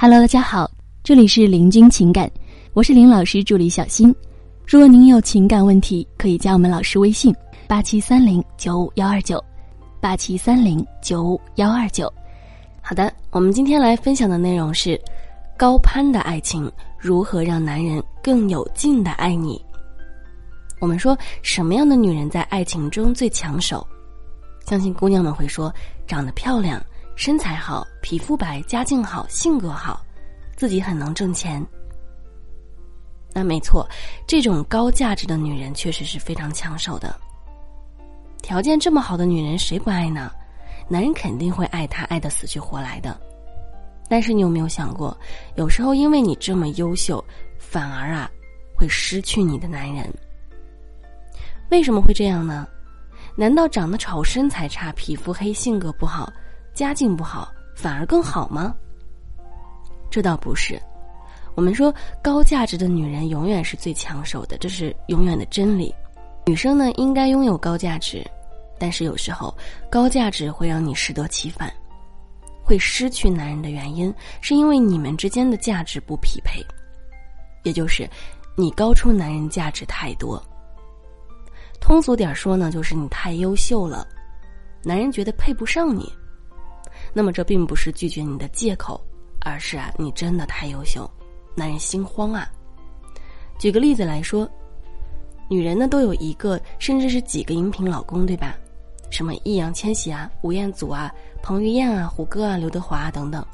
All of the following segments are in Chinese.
Hello，大家好，这里是林君情感，我是林老师助理小新。如果您有情感问题，可以加我们老师微信：八七三零九五幺二九，八七三零九五幺二九。好的，我们今天来分享的内容是高攀的爱情如何让男人更有劲的爱你。我们说什么样的女人在爱情中最抢手？相信姑娘们会说，长得漂亮、身材好、皮肤白、家境好、性格好，自己很能挣钱。那没错，这种高价值的女人确实是非常抢手的。条件这么好的女人，谁不爱呢？男人肯定会爱她，爱得死去活来的。但是你有没有想过，有时候因为你这么优秀，反而啊会失去你的男人？为什么会这样呢？难道长得丑、身材差、皮肤黑、性格不好、家境不好，反而更好吗？这倒不是。我们说，高价值的女人永远是最抢手的，这是永远的真理。女生呢，应该拥有高价值，但是有时候高价值会让你适得其反，会失去男人的原因，是因为你们之间的价值不匹配，也就是你高出男人价值太多。通俗点说呢，就是你太优秀了，男人觉得配不上你。那么这并不是拒绝你的借口，而是啊，你真的太优秀。男人心慌啊！举个例子来说，女人呢都有一个甚至是几个荧屏老公，对吧？什么易烊千玺啊、吴彦祖啊、彭于晏啊、胡歌啊、刘德华啊等等。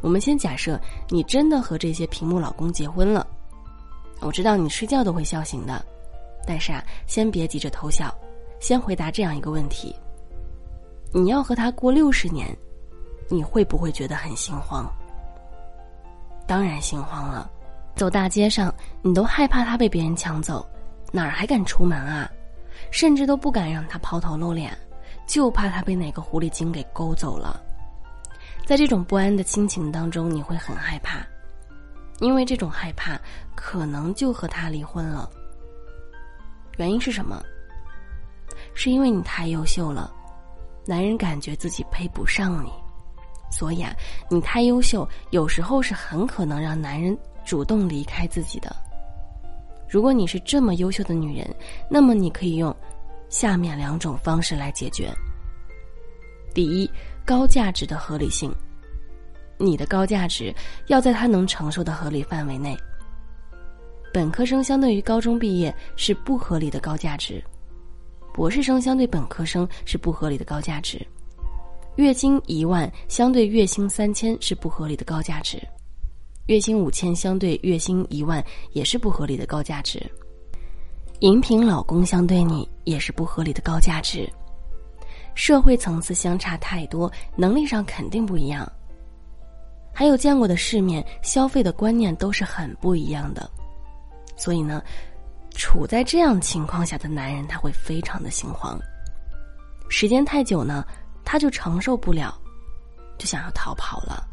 我们先假设你真的和这些屏幕老公结婚了，我知道你睡觉都会笑醒的，但是啊，先别急着偷笑，先回答这样一个问题：你要和他过六十年，你会不会觉得很心慌？当然心慌了，走大街上你都害怕他被别人抢走，哪儿还敢出门啊？甚至都不敢让他抛头露脸，就怕他被哪个狐狸精给勾走了。在这种不安的心情当中，你会很害怕，因为这种害怕可能就和他离婚了。原因是什么？是因为你太优秀了，男人感觉自己配不上你。所以啊，你太优秀，有时候是很可能让男人主动离开自己的。如果你是这么优秀的女人，那么你可以用下面两种方式来解决。第一，高价值的合理性，你的高价值要在他能承受的合理范围内。本科生相对于高中毕业是不合理的高价值，博士生相对本科生是不合理的高价值。月薪一万相对月薪三千是不合理的高价值，月薪五千相对月薪一万也是不合理的高价值，荧屏老公相对你也是不合理的高价值，社会层次相差太多，能力上肯定不一样，还有见过的世面、消费的观念都是很不一样的，所以呢，处在这样情况下的男人他会非常的心慌，时间太久呢。他就承受不了，就想要逃跑了。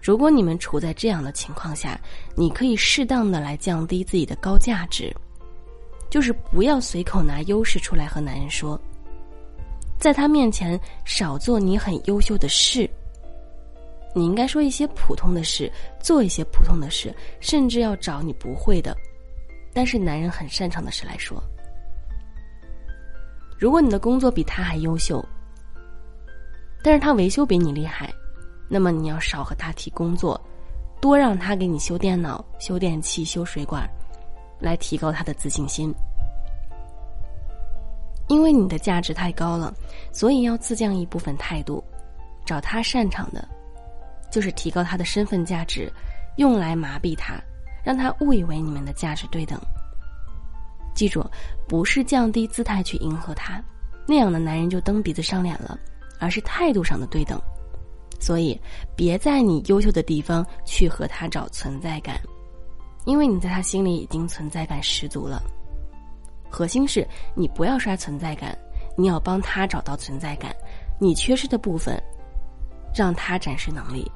如果你们处在这样的情况下，你可以适当的来降低自己的高价值，就是不要随口拿优势出来和男人说，在他面前少做你很优秀的事。你应该说一些普通的事，做一些普通的事，甚至要找你不会的，但是男人很擅长的事来说。如果你的工作比他还优秀。但是他维修比你厉害，那么你要少和他提工作，多让他给你修电脑、修电器、修水管，来提高他的自信心。因为你的价值太高了，所以要自降一部分态度，找他擅长的，就是提高他的身份价值，用来麻痹他，让他误以为你们的价值对等。记住，不是降低姿态去迎合他，那样的男人就蹬鼻子上脸了。而是态度上的对等，所以别在你优秀的地方去和他找存在感，因为你在他心里已经存在感十足了。核心是你不要刷存在感，你要帮他找到存在感，你缺失的部分，让他展示能力。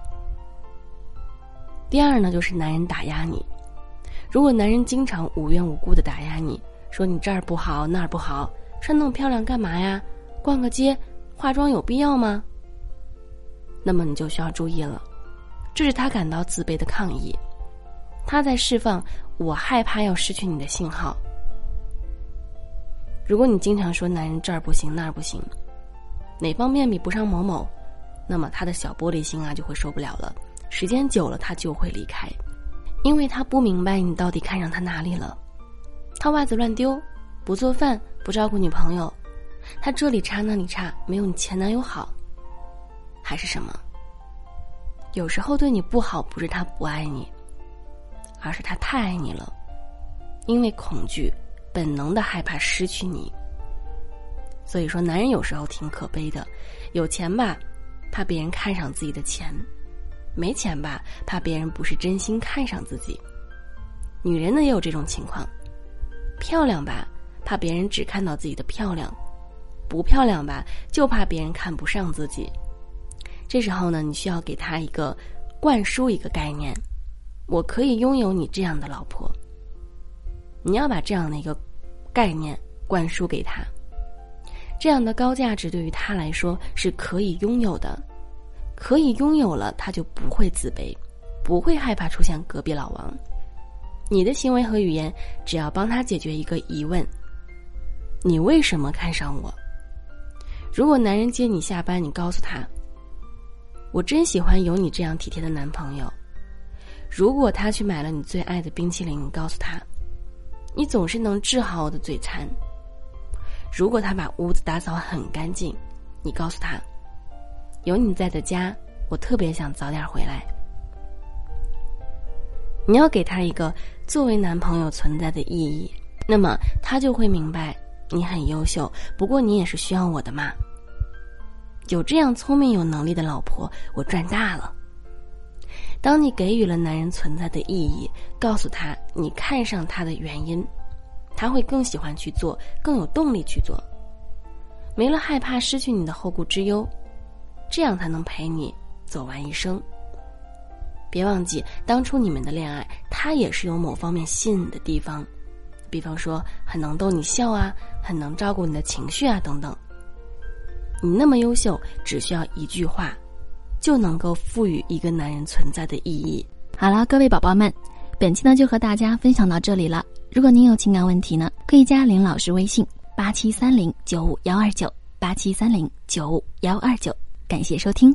第二呢，就是男人打压你，如果男人经常无缘无故的打压你，说你这儿不好那儿不好，穿那么漂亮干嘛呀？逛个街。化妆有必要吗？那么你就需要注意了，这是他感到自卑的抗议，他在释放我害怕要失去你的信号。如果你经常说男人这儿不行那儿不行，哪方面比不上某某，那么他的小玻璃心啊就会受不了了，时间久了他就会离开，因为他不明白你到底看上他哪里了。他袜子乱丢，不做饭，不照顾女朋友，他这里差那里差，没有你前男友好，还是什么？有时候对你不好，不是他不爱你，而是他太爱你了，因为恐惧。本能的害怕失去你，所以说男人有时候挺可悲的，有钱吧，怕别人看上自己的钱；没钱吧，怕别人不是真心看上自己。女人呢也有这种情况，漂亮吧，怕别人只看到自己的漂亮；不漂亮吧，就怕别人看不上自己。这时候呢，你需要给他一个灌输一个概念：我可以拥有你这样的老婆。你要把这样的一个概念灌输给他，这样的高价值对于他来说是可以拥有的，可以拥有了，他就不会自卑，不会害怕出现隔壁老王。你的行为和语言只要帮他解决一个疑问：你为什么看上我？如果男人接你下班，你告诉他：我真喜欢有你这样体贴的男朋友。如果他去买了你最爱的冰淇淋，你告诉他。你总是能治好我的嘴馋。如果他把屋子打扫很干净，你告诉他：“有你在的家，我特别想早点回来。”你要给他一个作为男朋友存在的意义，那么他就会明白你很优秀。不过你也是需要我的嘛。有这样聪明有能力的老婆，我赚大了。当你给予了男人存在的意义，告诉他你看上他的原因，他会更喜欢去做，更有动力去做。没了害怕失去你的后顾之忧，这样才能陪你走完一生。别忘记，当初你们的恋爱，他也是有某方面吸引你的地方，比方说很能逗你笑啊，很能照顾你的情绪啊等等。你那么优秀，只需要一句话。就能够赋予一个男人存在的意义。好了，各位宝宝们，本期呢就和大家分享到这里了。如果您有情感问题呢，可以加林老师微信八七三零九五幺二九八七三零九五幺二九。感谢收听。